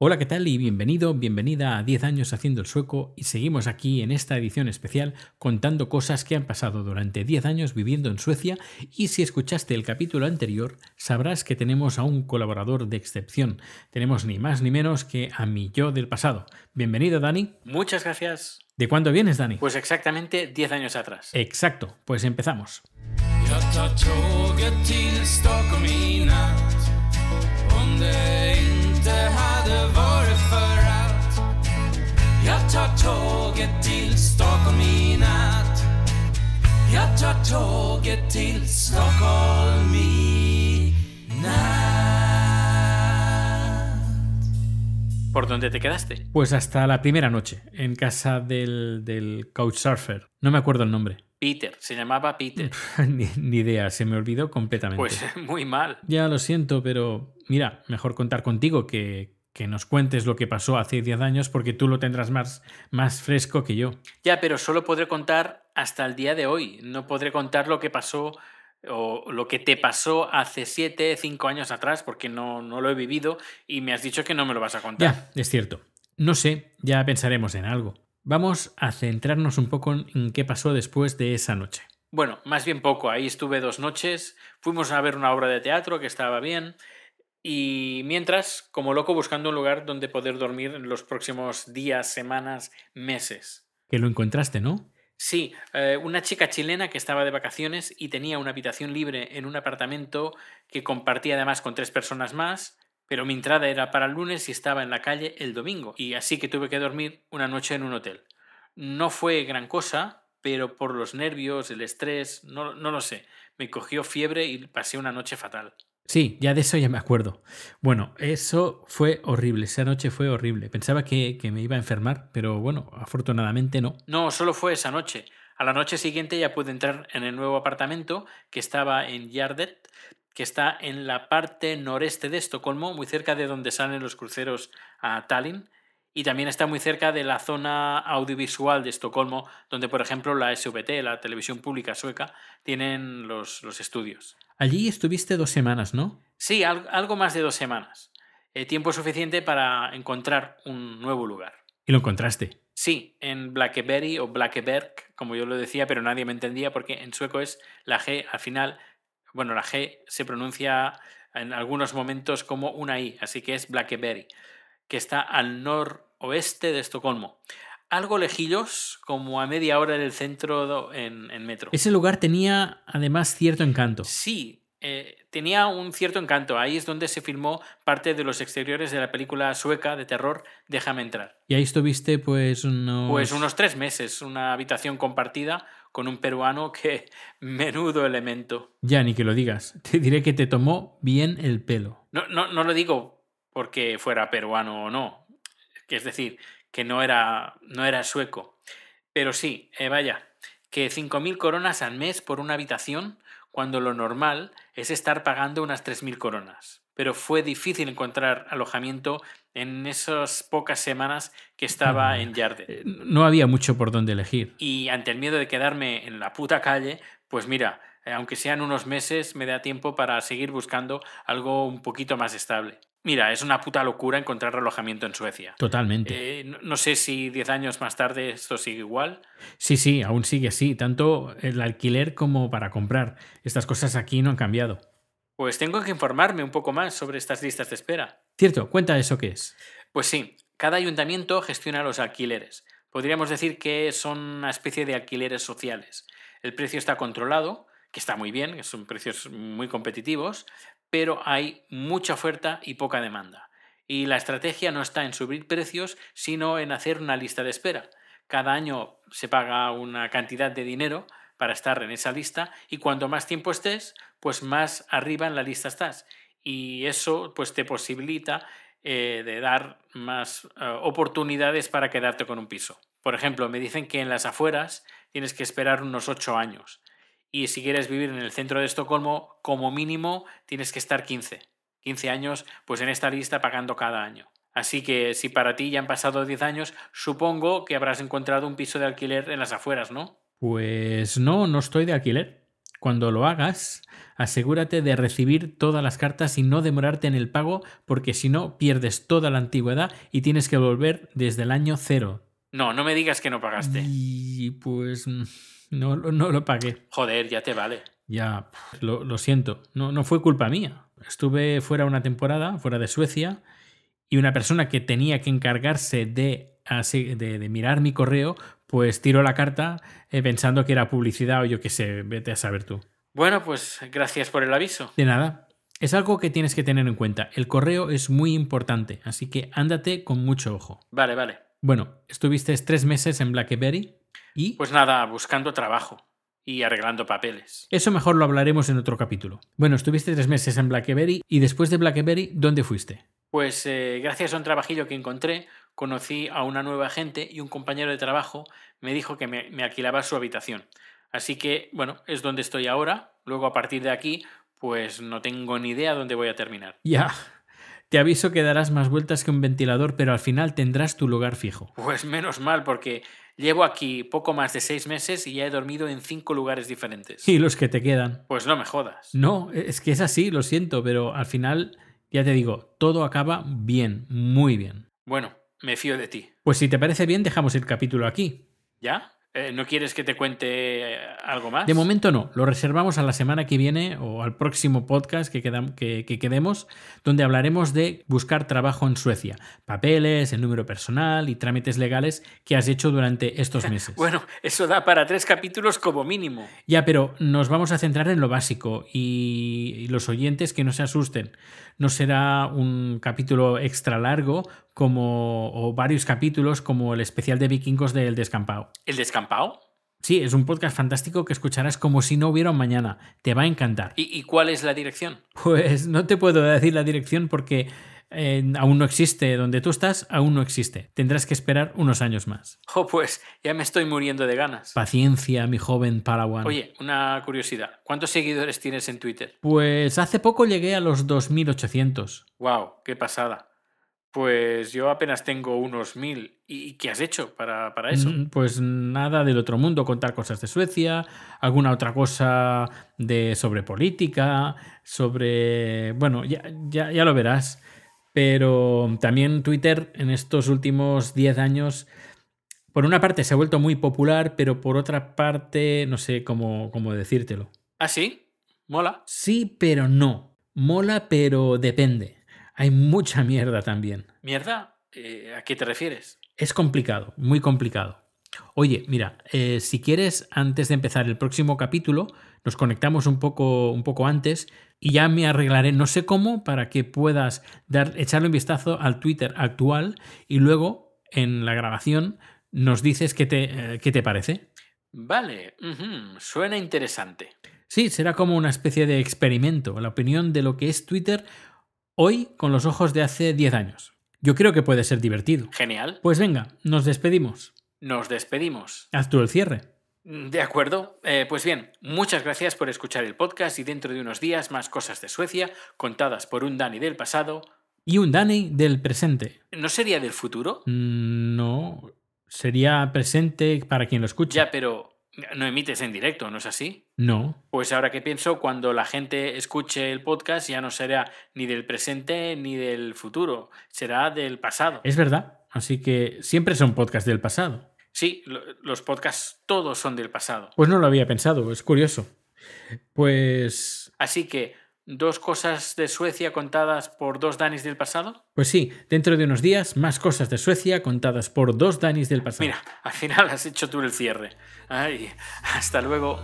Hola, ¿qué tal? Y bienvenido, bienvenida a 10 años haciendo el sueco y seguimos aquí en esta edición especial contando cosas que han pasado durante 10 años viviendo en Suecia y si escuchaste el capítulo anterior sabrás que tenemos a un colaborador de excepción. Tenemos ni más ni menos que a mi yo del pasado. Bienvenido, Dani. Muchas gracias. ¿De cuándo vienes, Dani? Pues exactamente 10 años atrás. Exacto, pues empezamos. Jag tar tåget till Stockholm i natt Jag tar tåget till Stockholm i natt ¿Por dónde te quedaste? Pues hasta la primera noche, en casa del, del couchsurfer. No me acuerdo el nombre. Peter, se llamaba Peter. ni, ni idea, se me olvidó completamente. Pues muy mal. Ya lo siento, pero mira, mejor contar contigo que, que nos cuentes lo que pasó hace 10 años porque tú lo tendrás más, más fresco que yo. Ya, pero solo podré contar hasta el día de hoy. No podré contar lo que pasó o lo que te pasó hace 7, 5 años atrás porque no, no lo he vivido y me has dicho que no me lo vas a contar. Ya, es cierto. No sé, ya pensaremos en algo. Vamos a centrarnos un poco en qué pasó después de esa noche. Bueno, más bien poco. Ahí estuve dos noches. Fuimos a ver una obra de teatro que estaba bien. Y mientras, como loco, buscando un lugar donde poder dormir en los próximos días, semanas, meses. Que lo encontraste, ¿no? Sí, eh, una chica chilena que estaba de vacaciones y tenía una habitación libre en un apartamento que compartía además con tres personas más, pero mi entrada era para el lunes y estaba en la calle el domingo, y así que tuve que dormir una noche en un hotel. No fue gran cosa, pero por los nervios, el estrés, no, no lo sé, me cogió fiebre y pasé una noche fatal. Sí, ya de eso ya me acuerdo. Bueno, eso fue horrible, esa noche fue horrible. Pensaba que, que me iba a enfermar, pero bueno, afortunadamente no. No, solo fue esa noche. A la noche siguiente ya pude entrar en el nuevo apartamento que estaba en Yardet, que está en la parte noreste de Estocolmo, muy cerca de donde salen los cruceros a Tallinn, y también está muy cerca de la zona audiovisual de Estocolmo, donde por ejemplo la SVT, la televisión pública sueca, tienen los, los estudios. Allí estuviste dos semanas, ¿no? Sí, al- algo más de dos semanas. Eh, tiempo suficiente para encontrar un nuevo lugar. Y lo encontraste. Sí, en Blackberry o Blackeberg, como yo lo decía, pero nadie me entendía porque en sueco es la G al final, bueno, la G se pronuncia en algunos momentos como una I, así que es Blackeberry, que está al noroeste de Estocolmo. Algo lejillos, como a media hora del centro en metro. Ese lugar tenía además cierto encanto. Sí, eh, tenía un cierto encanto. Ahí es donde se filmó parte de los exteriores de la película sueca de terror Déjame entrar. Y ahí estuviste pues unos... Pues unos tres meses, una habitación compartida con un peruano que menudo elemento. Ya, ni que lo digas. Te diré que te tomó bien el pelo. No, no, no lo digo porque fuera peruano o no, es decir, que no era, no era sueco. Pero sí, eh, vaya, que 5.000 coronas al mes por una habitación, cuando lo normal es estar pagando unas 3.000 coronas. Pero fue difícil encontrar alojamiento en esas pocas semanas que estaba Mm. en Yarden. Eh, No había mucho por donde elegir. Y ante el miedo de quedarme en la puta calle, pues mira, eh, aunque sean unos meses, me da tiempo para seguir buscando algo un poquito más estable. Mira, es una puta locura encontrar alojamiento en Suecia. Totalmente. Eh, no, no sé si 10 años más tarde esto sigue igual. Sí, sí, aún sigue así. Tanto el alquiler como para comprar. Estas cosas aquí no han cambiado. Pues tengo que informarme un poco más sobre estas listas de espera. Cierto, cuenta eso que es. Pues sí, cada ayuntamiento gestiona los alquileres. Podríamos decir que son una especie de alquileres sociales. El precio está controlado, que está muy bien, que son precios muy competitivos, pero hay mucha oferta y poca demanda. Y la estrategia no está en subir precios, sino en hacer una lista de espera. Cada año se paga una cantidad de dinero para estar en esa lista y cuanto más tiempo estés, pues más arriba en la lista estás. Y eso pues te posibilita eh, de dar más eh, oportunidades para quedarte con un piso. Por ejemplo, me dicen que en las afueras tienes que esperar unos 8 años. Y si quieres vivir en el centro de Estocolmo, como mínimo tienes que estar 15. 15 años, pues en esta lista pagando cada año. Así que si para ti ya han pasado 10 años, supongo que habrás encontrado un piso de alquiler en las afueras, ¿no? Pues no, no estoy de alquiler. cuando lo hagas, asegúrate de recibir todas las cartas y no demorarte en el pago, porque si no, pierdes toda la antigüedad y tienes que volver desde el año cero. No, no me digas que no pagaste. Y pues mm, no, lo- no lo pagué. Joder, ya te vale. Ya, lo, lo siento, no, no fue culpa mía. Estuve fuera una temporada, fuera de Suecia, y una persona que tenía que encargarse de, así- de, de mirar mi correo, pues tiró la carta eh, pensando que era publicidad o yo qué sé, vete a saber tú. Bueno, pues gracias por el aviso. De nada. Es algo que tienes que tener en cuenta. El correo es muy importante, así que ándate con mucho ojo. Vale, vale. Bueno, estuviste tres meses en BlackBerry y... Pues nada, buscando trabajo y arreglando papeles. Eso mejor lo hablaremos en otro capítulo. Bueno, estuviste tres meses en BlackBerry y después de BlackBerry, ¿dónde fuiste? Pues eh, gracias a un trabajillo que encontré, conocí a una nueva gente y un compañero de trabajo me dijo que me, me alquilaba su habitación. Así que, bueno, es donde estoy ahora. Luego, a partir de aquí, pues no tengo ni idea dónde voy a terminar. Ya. Te aviso que darás más vueltas que un ventilador, pero al final tendrás tu lugar fijo. Pues menos mal, porque llevo aquí poco más de seis meses y ya he dormido en cinco lugares diferentes. Y los que te quedan. Pues no me jodas. No, es que es así, lo siento, pero al final, ya te digo, todo acaba bien, muy bien. Bueno, me fío de ti. Pues si te parece bien, dejamos el capítulo aquí. ¿Ya? Eh, ¿No quieres que te cuente eh, algo más? De momento no, lo reservamos a la semana que viene o al próximo podcast que, quedam- que, que quedemos, donde hablaremos de buscar trabajo en Suecia, papeles, el número personal y trámites legales que has hecho durante estos meses. Bueno, eso da para tres capítulos como mínimo. Ya, pero nos vamos a centrar en lo básico y, y los oyentes que no se asusten. No será un capítulo extra largo como o varios capítulos como el especial de vikingos del descampado. ¿El descampado? Sí, es un podcast fantástico que escucharás como si no hubiera un mañana. Te va a encantar. ¿Y, y cuál es la dirección? Pues no te puedo decir la dirección porque eh, aún no existe. Donde tú estás, aún no existe. Tendrás que esperar unos años más. Oh, pues ya me estoy muriendo de ganas. Paciencia, mi joven Padawan. Oye, una curiosidad. ¿Cuántos seguidores tienes en Twitter? Pues hace poco llegué a los 2800. ¡Wow! ¡Qué pasada! Pues yo apenas tengo unos mil. ¿Y qué has hecho para, para eso? Mm, Pues nada del otro mundo, contar cosas de Suecia, alguna otra cosa de sobre política, sobre. Bueno, ya, ya, ya lo verás. Pero también Twitter en estos últimos 10 años, por una parte se ha vuelto muy popular, pero por otra parte, no sé cómo, cómo decírtelo. ¿Ah, sí? ¿Mola? Sí, pero no. Mola, pero depende. Hay mucha mierda también. ¿Mierda? Eh, ¿A qué te refieres? Es complicado, muy complicado. Oye, mira, eh, si quieres, antes de empezar el próximo capítulo, nos conectamos un poco, un poco antes y ya me arreglaré, no sé cómo, para que puedas dar, echarle un vistazo al Twitter actual y luego en la grabación nos dices qué te, eh, qué te parece. Vale, suena interesante. Sí, será como una especie de experimento, la opinión de lo que es Twitter hoy con los ojos de hace 10 años. Yo creo que puede ser divertido. Genial. Pues venga, nos despedimos. Nos despedimos. Haz tú el cierre. De acuerdo. Eh, pues bien, muchas gracias por escuchar el podcast y dentro de unos días más cosas de Suecia contadas por un Dani del pasado. Y un Dani del presente. ¿No sería del futuro? Mm, No, sería presente para quien lo escuche. Ya, pero no emites en directo, ¿no es así? No. Pues ahora que pienso, cuando la gente escuche el podcast ya no será ni del presente ni del futuro, será del pasado. Es verdad. Así que siempre son podcasts del pasado. Sí, lo- los podcasts todos son del pasado. Pues no lo había pensado, es curioso. Pues. Así que, dos cosas de Suecia contadas por dos danis del pasado? Pues sí, dentro de unos días más cosas de Suecia contadas por dos danis del pasado. Mira, al final has hecho tú el cierre. Ay, hasta luego.